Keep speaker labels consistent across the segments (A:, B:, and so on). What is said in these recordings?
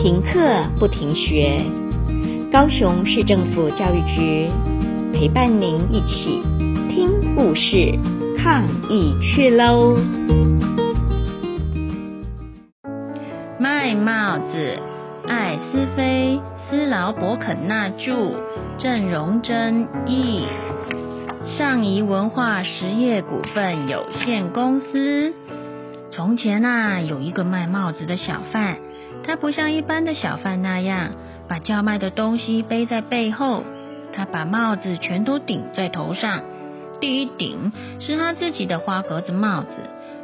A: 停课不停学，高雄市政府教育局陪伴您一起听故事、抗疫去喽！
B: 卖帽子，艾斯菲斯劳伯肯纳着，郑荣珍译，上谊文化实业股份有限公司。从前啊，有一个卖帽子的小贩，他不像一般的小贩那样把叫卖的东西背在背后，他把帽子全都顶在头上。第一顶是他自己的花格子帽子，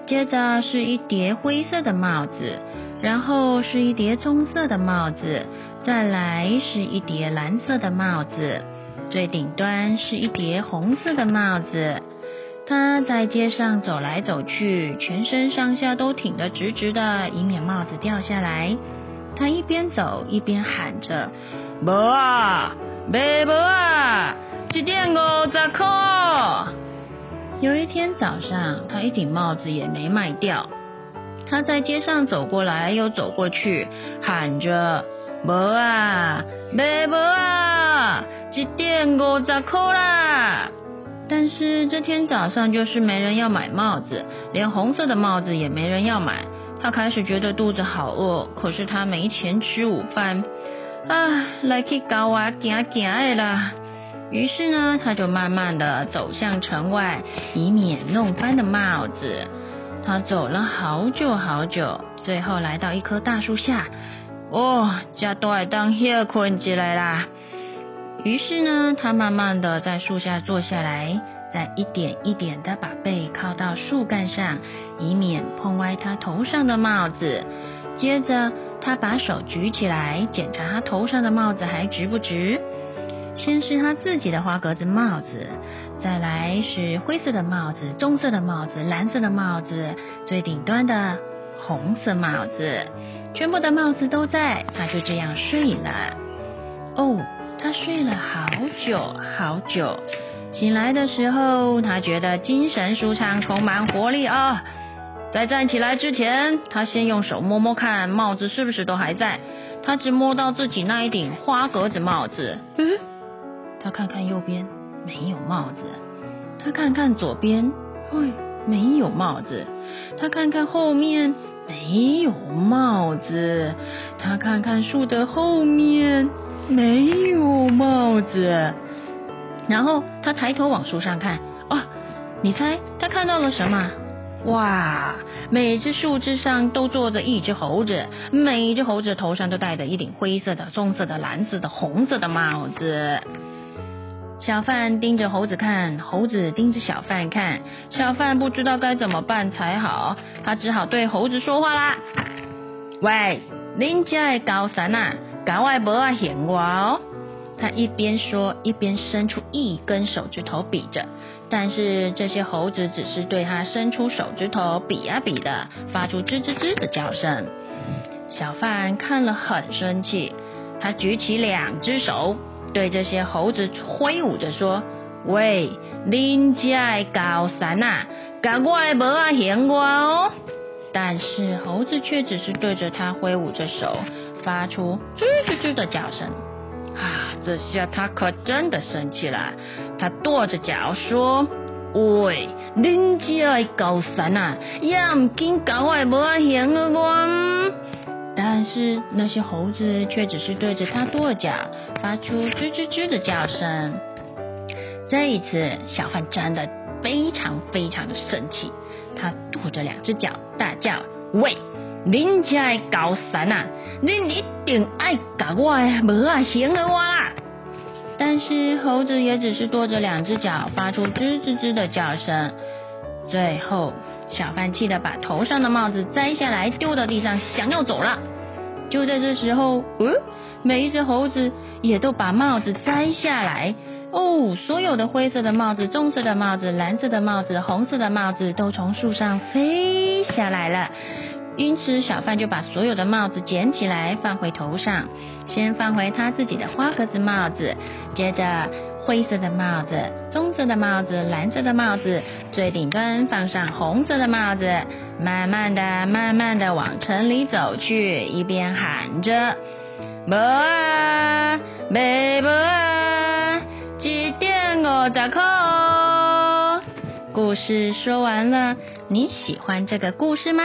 B: 接着是一叠灰色的帽子，然后是一叠棕色的帽子，再来是一叠蓝色的帽子，最顶端是一叠红色的帽子。他在街上走来走去，全身上下都挺得直直的，以免帽子掉下来。他一边走一边喊着：“无啊，卖无啊，一点五十块。”有一天早上，他一顶帽子也没卖掉。他在街上走过来又走过去，喊着：“无啊，卖无啊，一点五十块啦。”但是这天早上就是没人要买帽子，连红色的帽子也没人要买。他开始觉得肚子好饿，可是他没钱吃午饭。啊，来去搞啊，行行的啦。于是呢，他就慢慢的走向城外，以免弄翻的帽子。他走了好久好久，最后来到一棵大树下。哦，这都爱当歇困起来啦。于是呢，他慢慢的在树下坐下来，再一点一点的把背靠到树干上，以免碰歪他头上的帽子。接着，他把手举起来，检查他头上的帽子还直不直。先是他自己的花格子帽子，再来是灰色的帽子、棕色的帽子、蓝色的帽子，最顶端的红色帽子，全部的帽子都在。他就这样睡了。哦。他睡了好久好久，醒来的时候，他觉得精神舒畅，充满活力啊！在站起来之前，他先用手摸摸看帽子是不是都还在。他只摸到自己那一顶花格子帽子，嗯，他看看右边没有帽子，他看看左边，嘿，没有帽子，他看看后面没有帽子，他看看树的后面。没有帽子，然后他抬头往树上看，哇，你猜他看到了什么？哇，每只树枝上都坐着一只猴子，每一只猴子头上都戴着一顶灰色的、棕色的、蓝色的、红色的帽子。小贩盯着猴子看，猴子盯着小贩看，小贩不知道该怎么办才好，他只好对猴子说话啦：“喂，恁家的高山啊？”赶快不要嫌我哦！他一边说，一边伸出一根手指头比着。但是这些猴子只是对他伸出手指头比呀比的，发出吱吱吱的叫声。小贩看了很生气，他举起两只手，对这些猴子挥舞着说：“喂，恁家的高山啊，赶快不要嫌我哦！”但是猴子却只是对着他挥舞着手。发出吱吱吱的叫声，啊！这下他可真的生气了。他跺着脚说：“喂，恁家的高山啊，也唔紧赶快无阿嫌我。”但是那些猴子却只是对着他跺脚，发出吱吱吱的叫声。这一次，小贩真的非常非常的生气，他跺着两只脚，大叫：“喂，恁家的高山啊！”恁一定爱搞我，无啊行了我啦！但是猴子也只是跺着两只脚，发出吱吱吱的叫声。最后，小贩气得把头上的帽子摘下来丢到地上，想要走了。就在这时候，嗯，每一只猴子也都把帽子摘下来。哦，所有的灰色的帽子、棕色的帽子、蓝色的帽子、红色的帽子都从树上飞下来了。因此，小贩就把所有的帽子捡起来放回头上，先放回他自己的花格子帽子，接着灰色的帽子、棕色的帽子、蓝色的帽子，最顶端放上红色的帽子。慢慢的、慢慢的往城里走去，一边喊着：“无啊，卖无啊，一点五十块。”故事说完了，你喜欢这个故事吗？